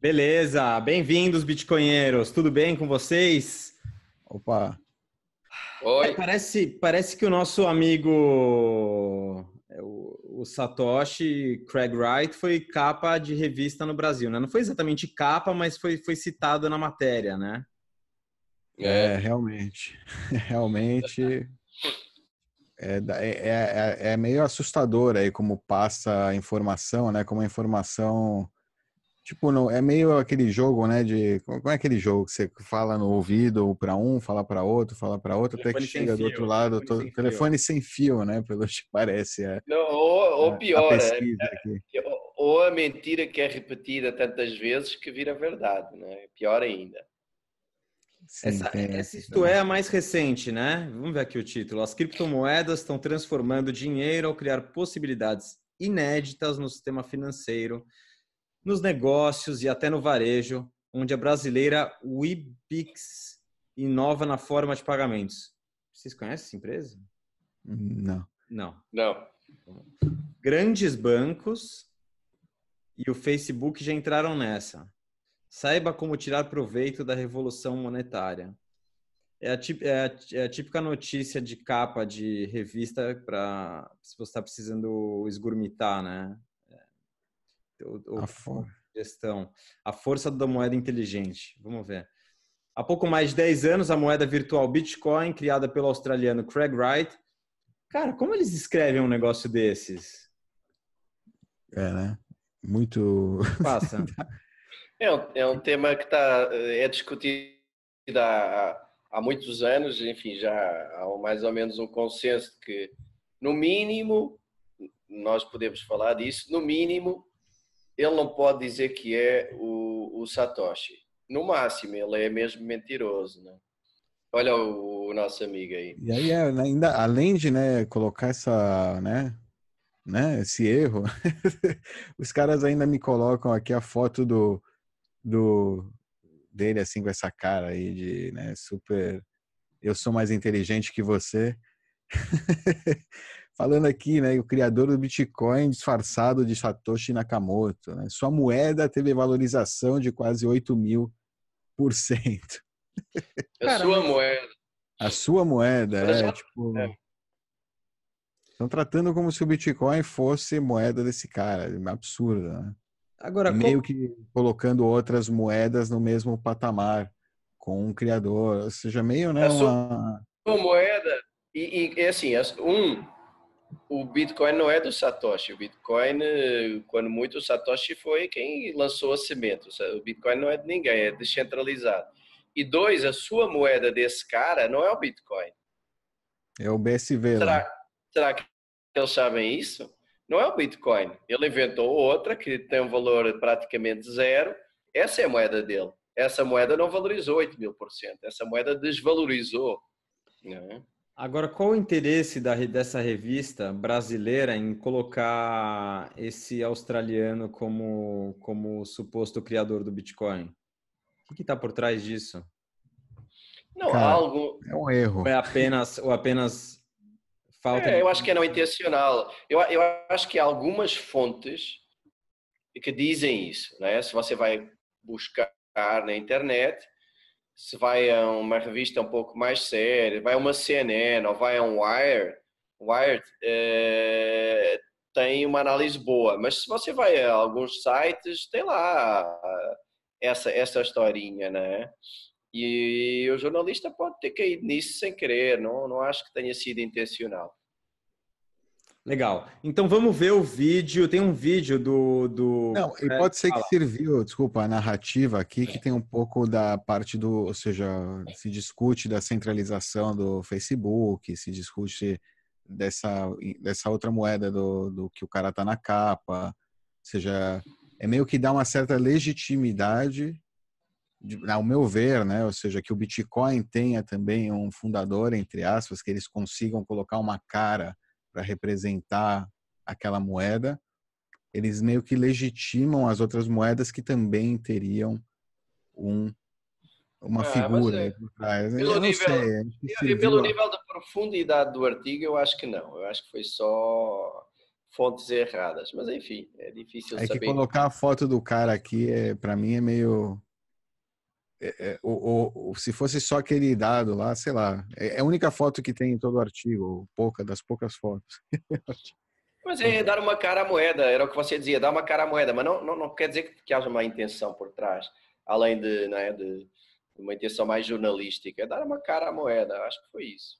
Beleza, bem-vindos, bitcoinheiros. Tudo bem com vocês? Opa. Oi. É, parece, parece que o nosso amigo é, o, o, Satoshi Craig Wright foi capa de revista no Brasil, né? Não foi exatamente capa, mas foi, foi citado na matéria, né? É, realmente. Realmente. É, é, é, é, meio assustador aí como passa a informação, né? Como a informação Tipo, não, é meio aquele jogo, né? De como é aquele jogo que você fala no ouvido para um, fala para outro, fala para outro, até que chega fio, do outro lado, telefone, todo, sem, telefone fio. sem fio, né? Pelo que parece. É, não, ou, ou pior, é, ou a mentira que é repetida tantas vezes que vira verdade, né? Pior ainda. Sim, essa, essa isto é a mais recente, né? Vamos ver aqui o título. As criptomoedas estão transformando dinheiro ao criar possibilidades inéditas no sistema financeiro nos negócios e até no varejo, onde a brasileira Webix inova na forma de pagamentos. Vocês conhecem essa empresa? Não. Não. Não. Grandes bancos e o Facebook já entraram nessa. Saiba como tirar proveito da revolução monetária. É a, é a, típica notícia de capa de revista para se você está precisando esgurmitar, né? O, o, a gestão. A força da moeda inteligente. Vamos ver. Há pouco mais de 10 anos, a moeda virtual Bitcoin, criada pelo australiano Craig Wright. Cara, como eles escrevem um negócio desses? É, né? Muito. Passa. é, um, é um tema que está é discutido há, há muitos anos, enfim, já há mais ou menos um consenso de que, no mínimo, nós podemos falar disso, no mínimo, ele não pode dizer que é o, o Satoshi. No máximo, ele é mesmo mentiroso, né? Olha o, o nosso amigo aí. E aí, é, né, ainda, além de né, colocar essa, né, né, esse erro, os caras ainda me colocam aqui a foto do, do dele assim com essa cara aí de, né, super eu sou mais inteligente que você. falando aqui, né, o criador do Bitcoin disfarçado de Satoshi Nakamoto. Né? Sua moeda teve valorização de quase 8 mil por cento. A sua moeda. A sua moeda, é, já... tipo... É. Estão tratando como se o Bitcoin fosse moeda desse cara. É absurdo, né? Agora, meio que colocando outras moedas no mesmo patamar com um criador, ou seja, meio, né, a uma... sua moeda e, e assim, um o Bitcoin não é do Satoshi. O Bitcoin, quando muito, o Satoshi foi quem lançou a semente. O Bitcoin não é de ninguém, é descentralizado. E dois, a sua moeda desse cara não é o Bitcoin. É o BSV. Será, né? será que eles sabem isso? Não é o Bitcoin. Ele inventou outra que tem um valor praticamente zero. Essa é a moeda dele. Essa moeda não valorizou 8 mil por cento. Essa moeda desvalorizou. É? Agora, qual o interesse da, dessa revista brasileira em colocar esse australiano como, como suposto criador do Bitcoin? O que está por trás disso? Não, Cara, algo. É um erro. É apenas, ou apenas falta. É, eu acho que é não intencional. Eu, eu acho que há algumas fontes que dizem isso. Né? Se você vai buscar na internet, se vai a uma revista um pouco mais séria, vai a uma CNN ou vai a um Wired, Wired é, tem uma análise boa. Mas se você vai a alguns sites, tem lá essa, essa historinha, né? E o jornalista pode ter caído nisso sem querer, não, não acho que tenha sido intencional. Legal. Então vamos ver o vídeo. Tem um vídeo do. do... Não, e pode ser que serviu, desculpa, a narrativa aqui, que tem um pouco da parte do. Ou seja, se discute da centralização do Facebook, se discute dessa, dessa outra moeda do, do que o cara tá na capa. Ou seja, é meio que dá uma certa legitimidade, ao meu ver, né? Ou seja, que o Bitcoin tenha também um fundador, entre aspas, que eles consigam colocar uma cara para representar aquela moeda, eles meio que legitimam as outras moedas que também teriam um, uma ah, figura é, por trás. Pelo, nível, sei, pelo nível da profundidade do artigo, eu acho que não. Eu acho que foi só fontes erradas. Mas enfim, é difícil É saber. que colocar a foto do cara aqui, é, para mim, é meio. É- é, o, o- o- se fosse só aquele dado lá, sei lá. É, é a única foto que tem em todo o artigo, ou pouca, das poucas fotos. Mas é dar uma cara à moeda, era o que você dizia, dar uma cara à moeda, mas não, não, não quer dizer que, que haja uma intenção por trás, além de, não é, de uma intenção mais jornalística, é dar uma cara à moeda, acho que foi isso.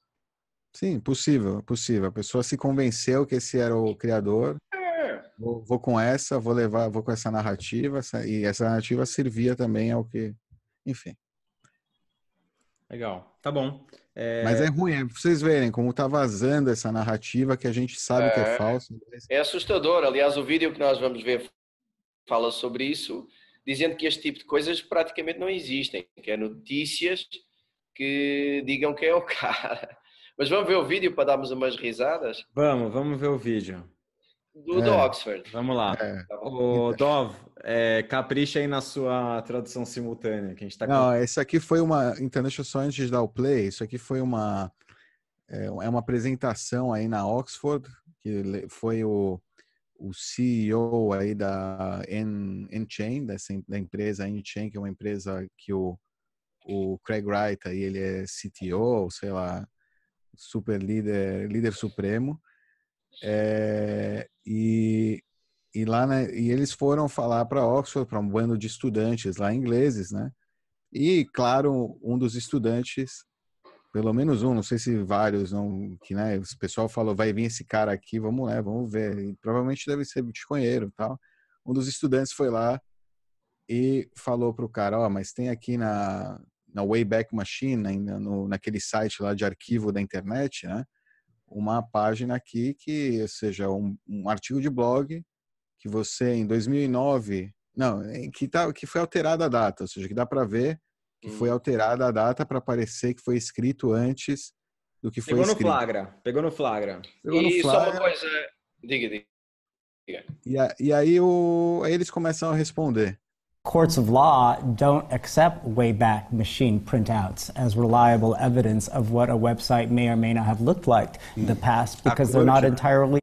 Sim, possível, possível. A pessoa se convenceu que esse era o criador. É, Vou, vou com essa, vou levar, vou com essa narrativa, essa- e essa narrativa servia também ao que. Enfim. Legal. Tá bom. É, Mas é ruim, é pra vocês verem como tá vazando essa narrativa que a gente sabe que é É. falsa. é assustador, aliás, o vídeo que nós vamos ver fala sobre isso, dizendo que este tipo de coisas praticamente não existem, que é notícias que digam que é o cara. Mas vamos ver o vídeo para darmos umas risadas Vamos, vamos ver o vídeo. Do, do É. Oxford. Vamos lá. É. Tá? Ô, Dov, é, capricha aí na sua tradução simultânea, que a gente tá Não, esse aqui foi uma. Então, deixa eu só antes de dar o play, isso aqui foi uma. É é uma apresentação aí na Oxford, que foi o, o CEO aí da Enchain, dessa, da empresa Enchain, que é uma empresa que o, o Craig Wright aí, ele é CTO, sei lá, super líder, líder supremo. É, e, e lá, né, e eles foram falar para Oxford, para um bando de estudantes lá ingleses, né? E claro, um dos estudantes, pelo menos um, não sei se vários, não, que né, o pessoal falou, vai vir esse cara aqui, vamos lá, vamos ver. E provavelmente deve ser bitcoinheiro, tal. Um dos estudantes foi lá e falou pro cara, ó, mas tem aqui na na Wayback Machine, ainda no, naquele site lá de arquivo da internet, né? Uma página aqui que, ou seja, um, um artigo de blog que você em 2009, não, que tá, que foi alterada a data, ou seja, que dá para ver que foi Hum. alterada a data para parecer que foi escrito antes do que foi Pegou no escrito. flagra. Pegou no flagra. Pegou no E só uma flagra, coisa, diga, diga. e, a- e aí, o, aí eles começam a responder. Courts of law don't accept Wayback Machine printouts as reliable evidence of what a website may or may not have looked like in the past because they're not entirely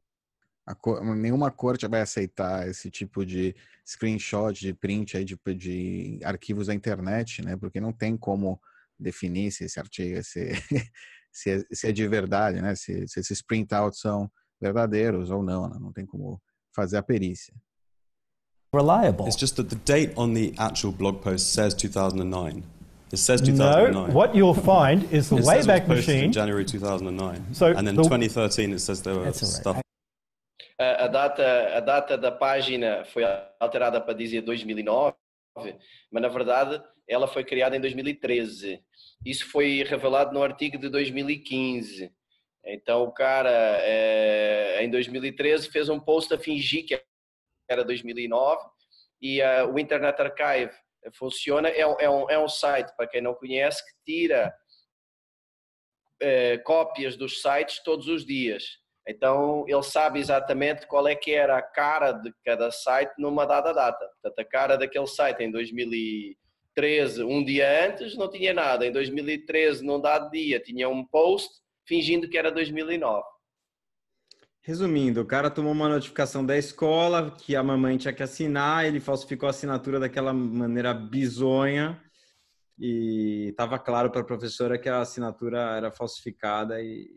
A co- nenhuma corte vai aceitar esse tipo de screenshot, de print aí de, de arquivos da internet, né? Porque não tem como definir se esse artigo se, se, é, se é de verdade, né? Se, se esses printouts são verdadeiros ou não, né? não tem como fazer a perícia. Reliable. It's just that the date on the actual blog post says 2009. It says No, 2009. what you'll find is the It Wayback posted Machine. in January 2009. So and then the- 2013 it says there were right. stuff A, a data, a data da página foi alterada para dizer 2009, mas na verdade ela foi criada em 2013. Isso foi revelado no artigo de 2015. Então o cara eh, em 2013 fez um post a fingir que era 2009 e eh, o Internet Archive funciona, é, é um, é um site, para quem não conhece, que tira eh, cópias dos sites todos os dias. Então ele sabe exatamente qual é que era a cara de cada site numa dada data. Portanto, a cara daquele site em 2013, um dia antes, não tinha nada. Em 2013, num dado dia, tinha um post fingindo que era 2009. Resumindo, o cara tomou uma notificação da escola que a mamãe tinha que assinar, ele falsificou a assinatura daquela maneira bizonha e estava claro para a professora que a assinatura era falsificada e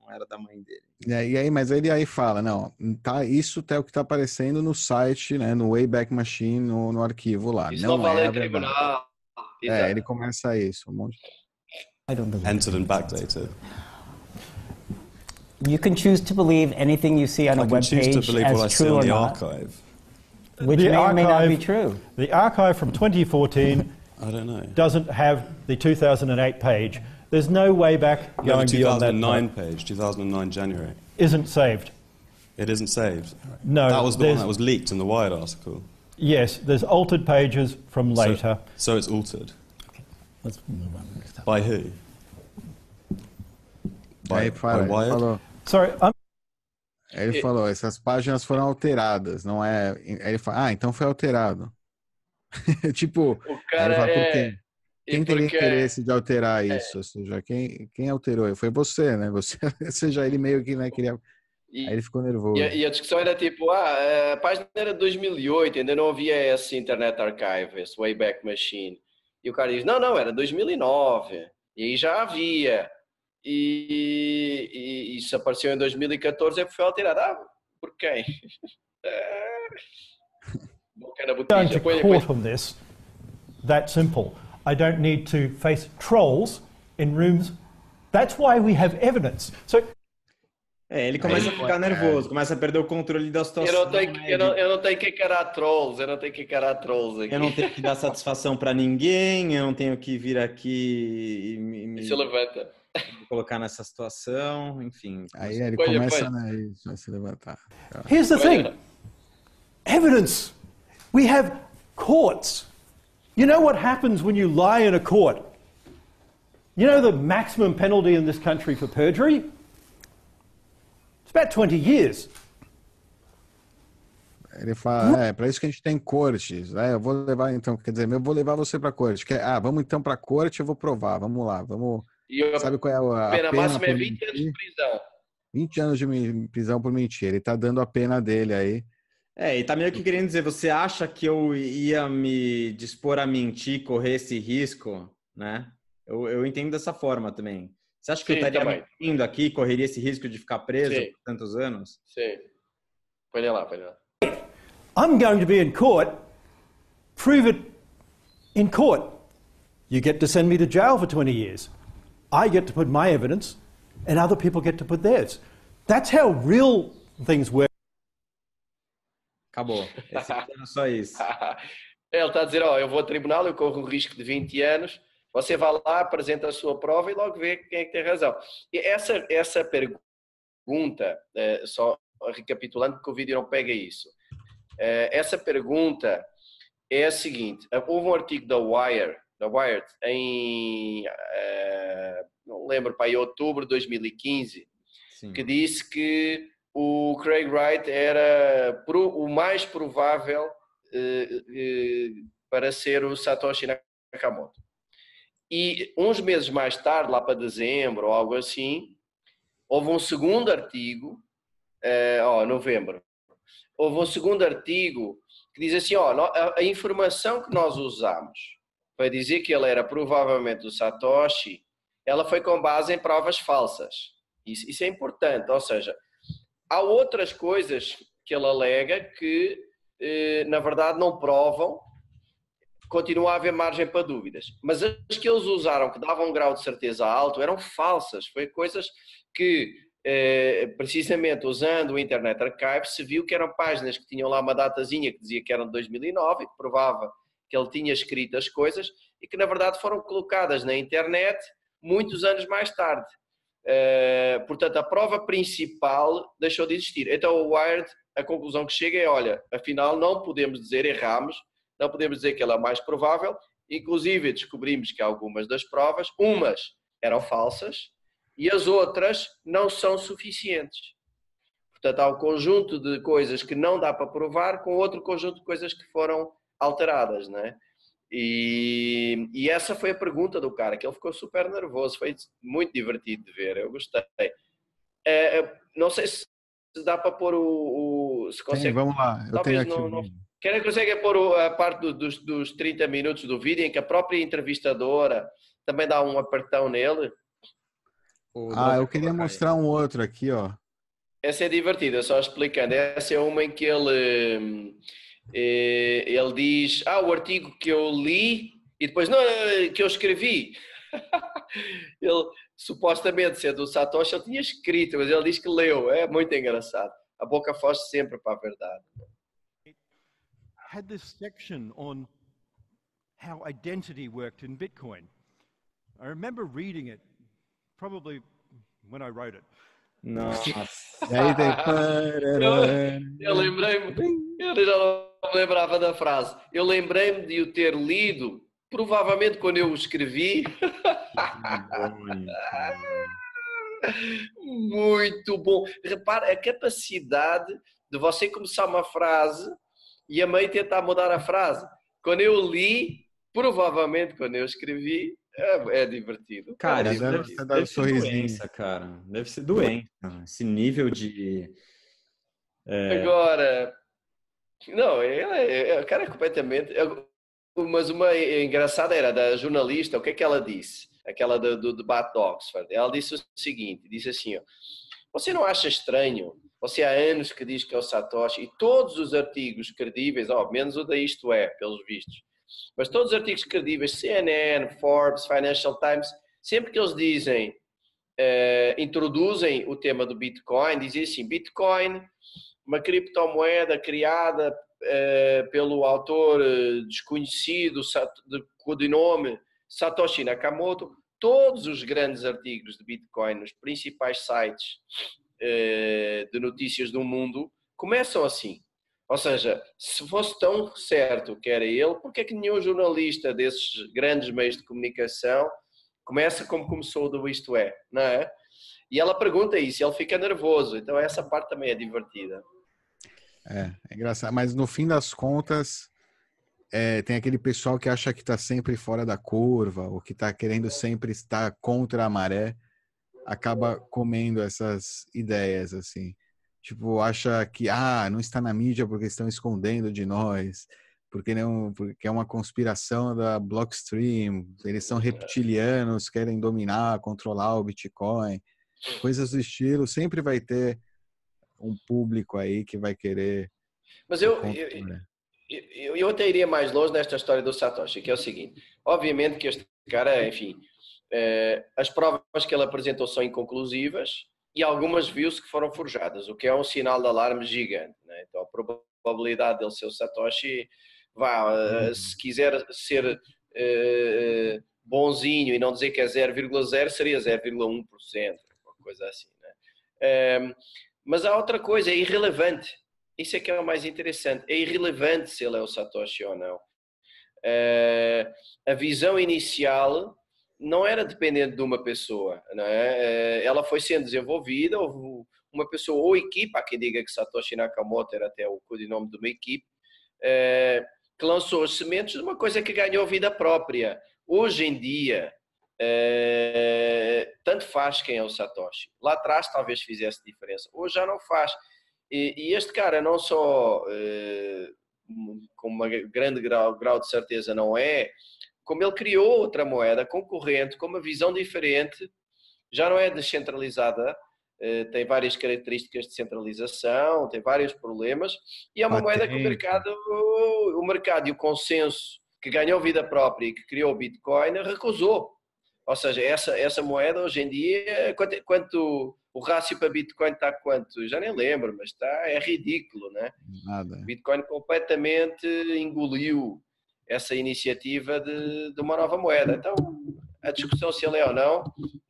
não era da mãe dele. E aí, mas ele aí fala, não, tá, isso é o que está aparecendo no site, né, no Wayback Machine, no, no arquivo lá. Isso não, não, vale é a verdade. tribunal. É, ele começa isso, um monte I don't believe. entered and backdated. You can choose to believe anything you see on a I can web choose to page believe what I as see true on or the not, archive. which The may or may not be true. The archive from 2014 I don't know. doesn't have the 2008 page. There's no way back No, the going beyond that. 2009 page, 2009 January. Isn't saved. It isn't saved. No, that was the one that was leaked in the Wired article. Yes, there's altered pages from later. So, it's altered. Let's move on. By who? By, aí fala, by Wired? falou, Sorry, I'm aí ele falou, essas páginas foram alteradas, não é? Aí ele fala, ah, então foi alterado. tipo, O cara fala, é. Quem teria porque- interesse de alterar isso? Ou seja, quem, quem alterou? Foi você, né? Você, ou seja, ele meio que né, queria E, Aí ele ficou nervoso. e, a, e a discussão era tipo, ah, a página era de 2008, ainda não havia esse Internet Archive, esse Wayback Machine. E o cara diz, não, não, era 2009. E aí já havia. E, e, e se apareceu em 2014 é porque foi alterado. Ah, por quem? Going botija. to court on this. That simple. I don't need to face trolls in rooms. That's why we have evidence. So É, ele começa a ficar nervoso, começa a perder o controle da situação. Eu não, tenho, que- eu, não, eu não tenho que encarar trolls, eu não tenho que encarar trolls aqui. Eu não tenho que dar satisfação para ninguém, eu não tenho que vir aqui e me, me Se levanta. Colocar nessa situação, enfim. Aí ele Põe, começa põe. né, isso, a se levantar. here's the thing evidence. We have courts. You know what happens when you lie in a court? You know the maximum penalty in this country for perjury? It's about 20 years. Ele fala, é, para isso que a gente tem cortes. É, eu vou levar então, quer dizer, eu vou levar você para corte. Quer, ah, vamos então para corte, eu vou provar. Vamos lá, vamos. E Sabe qual é a, a pena pena máxima é por 20 anos de mentir? prisão. 20 anos de prisão por mentir. Ele tá dando a pena dele aí. É, e tá meio que querendo dizer, você acha que eu ia me dispor a mentir, correr esse risco, né? Eu, eu entendo dessa forma também. Você acha que eu Sim, estaria também. mentindo aqui, correria esse risco de ficar preso Sim. por tantos anos? Sim. Põe lá, põe lá. I'm going to be in court. Prove it in court. You get to send me to jail for 20 years. I get to put my evidence, and other people get to put theirs. That's how real things work. Acabou. Esse era só isso. Ele está a dizer, ó, eu vou a tribunal, eu corro o risco de 20 anos, você vai lá, apresenta a sua prova e logo vê quem é que tem razão. E essa, essa pergunta, eh, só recapitulando, porque o vídeo não pega isso. Eh, essa pergunta é a seguinte, eh, houve um artigo da Wire, da Wired, em, eh, não lembro, para em outubro de 2015, Sim. que disse que o Craig Wright era pro- o mais provável eh, eh, para ser o Satoshi Nakamoto. E uns meses mais tarde, lá para dezembro ou algo assim, houve um segundo artigo, eh, ó, novembro, houve um segundo artigo que diz assim, ó, no- a, a informação que nós usamos para dizer que ele era provavelmente o Satoshi, ela foi com base em provas falsas. Isso, isso é importante, ou seja, há outras coisas que ele alega que, eh, na verdade, não provam, continua a haver margem para dúvidas. Mas as que eles usaram, que davam um grau de certeza alto, eram falsas. Foi coisas que, eh, precisamente usando o Internet Archive, se viu que eram páginas que tinham lá uma datazinha que dizia que eram de 2009 e que provava que ele tinha escrito as coisas e que, na verdade, foram colocadas na internet muitos anos mais tarde. Uh, portanto, a prova principal deixou de existir. Então, o Wired, a conclusão que chega é: olha, afinal, não podemos dizer, erramos, não podemos dizer que ela é mais provável. Inclusive, descobrimos que algumas das provas, umas eram falsas e as outras não são suficientes. Portanto, há um conjunto de coisas que não dá para provar com outro conjunto de coisas que foram alteradas, não é? E, e, essa foi a pergunta do cara, que ele ficou super nervoso, foi muito divertido de ver, eu gostei. É, não sei se dá para pôr o. o se consegue. Sim, vamos lá, eu Talvez tenho aqui. não, não, vídeo. quer que consegue pôr a parte do- dos, dos 30 minutos do vídeo em que a própria entrevistadora também dá um apertão nele? Ah, eu queria mostrar um outro aqui, ó. Essa é divertida, só explicando. Essa é uma em que ele, ele diz: Ah, o artigo que eu li e depois, não, eh, que eu escrevi. ele supostamente, sendo o Satoshi, ele tinha escrito, mas ele diz que leu. É muito engraçado. A boca foge sempre para a verdade. had this section on how identity worked in Bitcoin. I remember reading it, probably when I wrote it. Nossa. Eu lembrei-me, eu já não me lembrava da frase. Eu lembrei-me de o ter lido, provavelmente quando eu o escrevi. Muito bom. Repara a capacidade de você começar uma frase e a meio tentar mudar a frase. Quando eu li, provavelmente quando eu escrevi, É, é divertido. Cara, é isso deve, divertido. dar deve ser sorrisinho. doença, cara. Deve ser doença. Esse nível de. É, Agora, não, ele é, é- o cara é completamente. é- Mas uma engraçada era da jornalista, o que é que ela disse? Aquela do, do debate de Oxford. Ela disse o seguinte: disse assim, ó, você não acha estranho? Você há anos que diz que é o Satoshi e todos os artigos credíveis, ó, menos o da Isto É, pelos vistos, mas todos os artigos credíveis, CNN, Forbes, Financial Times, sempre que eles dizem, eh, introduzem o tema do Bitcoin, dizem assim: Bitcoin, uma criptomoeda criada eh, pelo autor eh, desconhecido de codinome Satoshi Nakamoto. Todos os grandes artigos de Bitcoin nos principais sites eh, de notícias do mundo começam assim. Ou seja, se fosse tão certo que era ele, porque é que nenhum jornalista desses grandes meios de comunicação começa como começou do Isto É, não é? E ela pergunta isso, ele fica nervoso. Então essa parte também é divertida. É, é engraçado. Mas no fim das contas, é, tem aquele pessoal que acha que está sempre fora da curva, ou que está querendo sempre estar contra a maré, acaba comendo essas ideias, assim. Tipo, acha que, ah, não está na mídia porque estão escondendo de nós, porque não, porque é uma conspiração da Blockstream, eles são reptilianos, querem dominar, controlar o Bitcoin, coisas do estilo. Sempre vai ter um público aí que vai querer Mas eu, eu, eu, eu até iria mais longe nesta história do Satoshi, que é o seguinte: obviamente que este cara, enfim, eh, as provas que ele apresentou são inconclusivas e algumas viu-se que foram forjadas, o que é um sinal de alarme gigante. Né? Então a probabilidade dele ser o Satoshi, vá, eh, se quiser ser eh, bonzinho e não dizer que é 0,0, seria 0,1%, uma coisa assim. Né? Eh, mas há outra coisa, é irrelevante. Isso é que é o mais interessante. É irrelevante se ele é o Satoshi ou não. Eh, a visão inicial não era dependente de uma pessoa. Não é? Eh, ela foi sendo desenvolvida, houve uma pessoa ou equipa, há quem diga que Satoshi Nakamoto era até o codinome de uma equipe, eh, que lançou as sementes de uma coisa que ganhou vida própria. Hoje em dia, eh, tanto faz quem é o Satoshi. Lá atrás talvez fizesse diferença. Hoje já não faz. E, e este cara não só eh, com uma grande grau, grau de certeza não é, como ele criou outra moeda concorrente com uma visão diferente, já não é descentralizada, eh, tem várias características de centralização, tem vários problemas, e é uma moeda que o mercado, o mercado e o consenso que ganhou vida própria e que criou o Bitcoin recusou. Ou seja, essa, essa moeda hoje em dia, quanto, quanto o rácio para Bitcoin está quanto? Já nem lembro, mas está, é ridículo, né? Nada. Bitcoin completamente engoliu essa iniciativa de, de uma nova moeda. Então, a discussão se ele é ou não,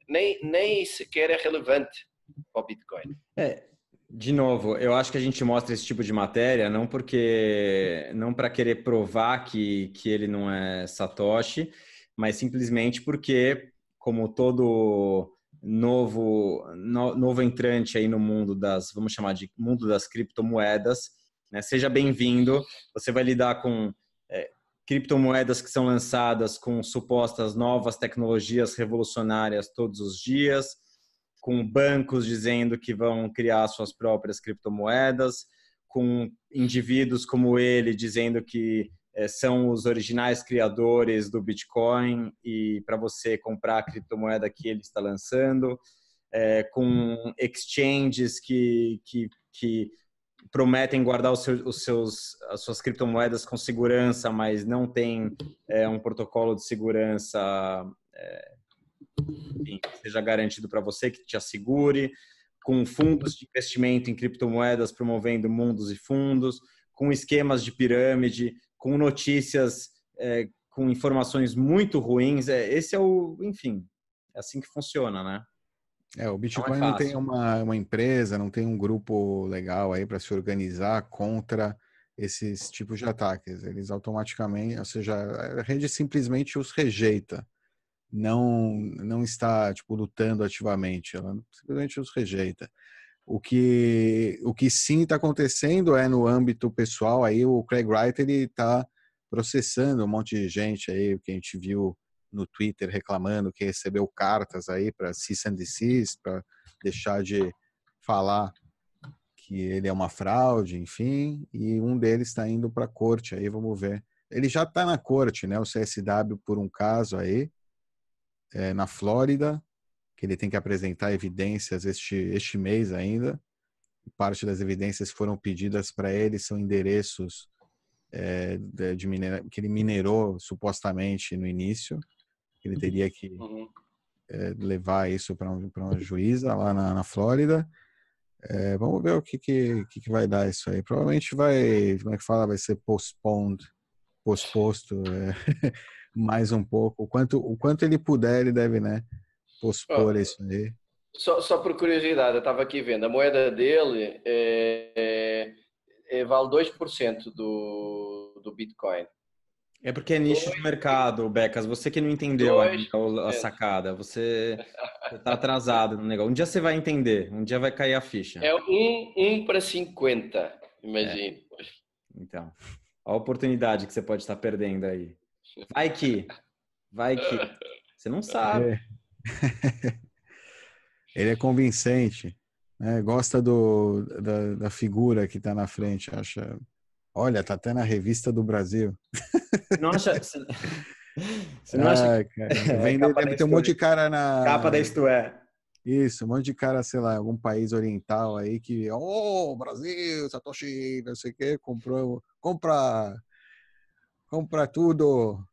nem, nem sequer é relevante para o Bitcoin. É, de novo, eu acho que a gente mostra esse tipo de matéria não porque não para querer provar que, que ele não é Satoshi, mas simplesmente porque, como todo novo no- novo entrante aí no mundo das, vamos chamar de mundo das criptomoedas, né, seja bem-vindo. Você vai lidar com é, criptomoedas que são lançadas com supostas novas tecnologias revolucionárias todos os dias com bancos dizendo que vão criar suas próprias criptomoedas, com indivíduos como ele dizendo que são os originais criadores do Bitcoin e para você comprar a criptomoeda que ele está lançando, eh, com exchanges que, que, que prometem guardar os seus, os seus, as suas criptomoedas com segurança, mas não tem eh, um protocolo de segurança eh, enfim, que seja garantido para você, que te assegure, com fundos de investimento em criptomoedas promovendo mundos e fundos, com esquemas de pirâmide, com notícias, é, com informações muito ruins. É, esse é o, enfim, é assim que funciona, né? É, o Bitcoin Não é não tem uma, uma empresa, não tem um grupo legal aí para se organizar contra esses tipos de ataques. Eles automaticamente, ou seja, a rede simplesmente os rejeita. Não, não está tipo lutando ativamente, ela simplesmente os rejeita. O que, o que sim está acontecendo é no âmbito pessoal aí o Craig Wright ele está processando um monte de gente aí que a gente viu no Twitter reclamando que recebeu cartas aí para cease and desist, para deixar de falar que ele é uma fraude, enfim, e um deles está indo para a corte, aí vamos ver. Ele já está na corte, né, o CSW, por um caso aí, é, na Flórida, que ele tem que apresentar evidências este, este mês ainda. Parte das evidências que foram pedidas para ele são endereços é, de, minera, que ele minerou supostamente no início. Ele teria que uhum. é, levar isso para um, uma juíza lá na, na Flórida. É, vamos ver o que, que, que, vai dar isso aí. Provavelmente vai, como é que fala, vai ser postponed, posposto é, mais um pouco. O quanto, o quanto ele puder, ele deve, né, pospor oh, isso aí. Só, só por curiosidade, eu estava aqui vendo, a moeda dele é, é, é vale 2% do, do Bitcoin. É porque é nicho de mercado, Becas. Você que não entendeu a, a sacada, você está atrasado no negócio. Um dia você vai entender, um dia vai cair a ficha. É um, um para 50, imagine. É. Então, a oportunidade que você pode estar perdendo aí. Vai que, vai que. Você não sabe. Ele é convincente, né? gosta do, da, da figura que está na frente, acha Olha, tá até na revista do Brasil. Não acha. Você não acha. que... Vem, é, deve ter um monte de cara na. Capa da Isto É. Isso, um monte de cara, sei lá, algum país oriental aí que, oh, Brasil, Satoshi, não sei o quê, comprou, compra, compra tudo.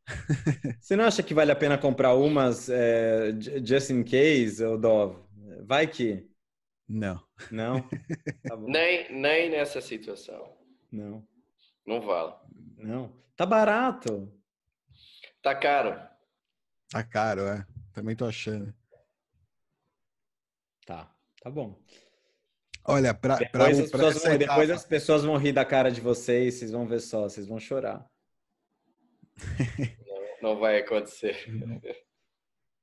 Você não acha que vale a pena comprar umas é, just in case, Dov? Vai que. Não. Não? Tá nem, nem nessa situação. Não. Não vale. Não. Tá barato. Tá caro. Tá caro, é. Também tô achando. Tá, tá bom. Olha, pra, depois, pra, as, vão, depois as pessoas vão rir da cara de vocês, vocês vão ver só, vocês vão chorar. Não, não vai acontecer.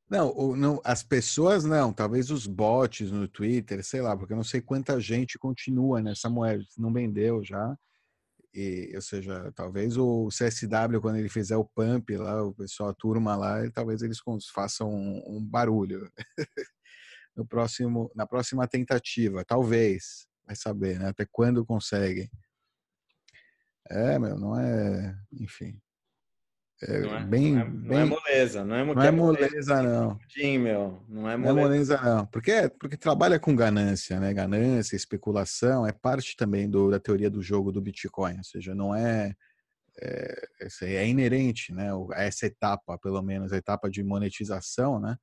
Não, não, as pessoas não, talvez os bots no Twitter, sei lá, porque eu não sei quanta gente continua nessa moeda, não vendeu já. E, ou seja, talvez o CSW, quando ele fizer o pump lá, o pessoal, a turma lá, talvez eles façam um, um barulho no próximo, na próxima tentativa, talvez, vai saber, né? Até quando conseguem. É, meu, não é, enfim. É não é, bem, não é, não é moleza, não é, não é moleza, não. Sim, meu, não é moleza. Não é moleza, não. Porque, porque trabalha com ganância, né? Ganância, especulação, é parte também do, da teoria do jogo do Bitcoin. Ou seja, não é, é, é inerente, né? A essa etapa, pelo menos, a etapa de monetização, né?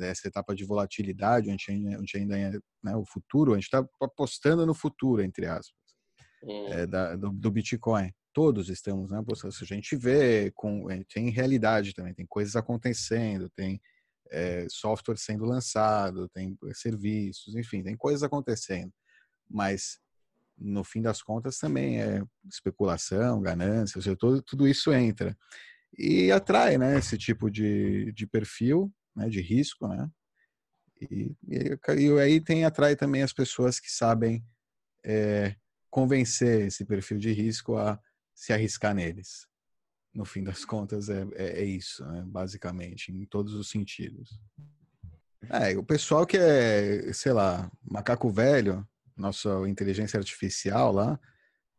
Essa etapa de volatilidade, onde ainda, onde ainda é né, o futuro, a gente está apostando no futuro, entre aspas, hum. é, da, do, do Bitcoin todos estamos, né? A gente vê, com, tem realidade também, tem coisas acontecendo, tem é, software sendo lançado, tem serviços, enfim, tem coisas acontecendo. Mas, no fim das contas, também é especulação, ganância, seja, todo, tudo isso entra. E atrai, né, esse tipo de, de perfil, né, de risco, né? E, e, e aí tem, atrai também as pessoas que sabem é, convencer esse perfil de risco a se arriscar neles. No fim das contas, é, é, é isso, né? basicamente, em todos os sentidos. É, o pessoal que é, sei lá, macaco velho, nossa inteligência artificial lá,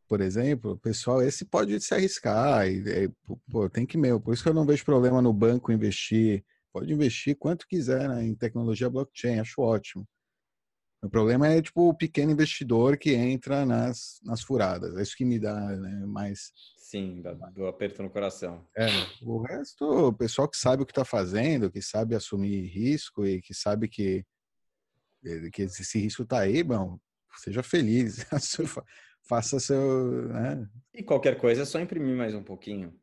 por exemplo, o pessoal esse pode se arriscar e, e pô, tem que meu. Por isso que eu não vejo problema no banco investir. Pode investir quanto quiser né, em tecnologia blockchain, acho ótimo. O problema é tipo o pequeno investidor que entra nas, nas furadas. É isso que me dá né, mais. Sim, do aperto no coração. É, o resto, o pessoal que sabe o que está fazendo, que sabe assumir risco e que sabe que, que esse risco está aí, bom, seja feliz, faça seu. Né? E qualquer coisa é só imprimir mais um pouquinho.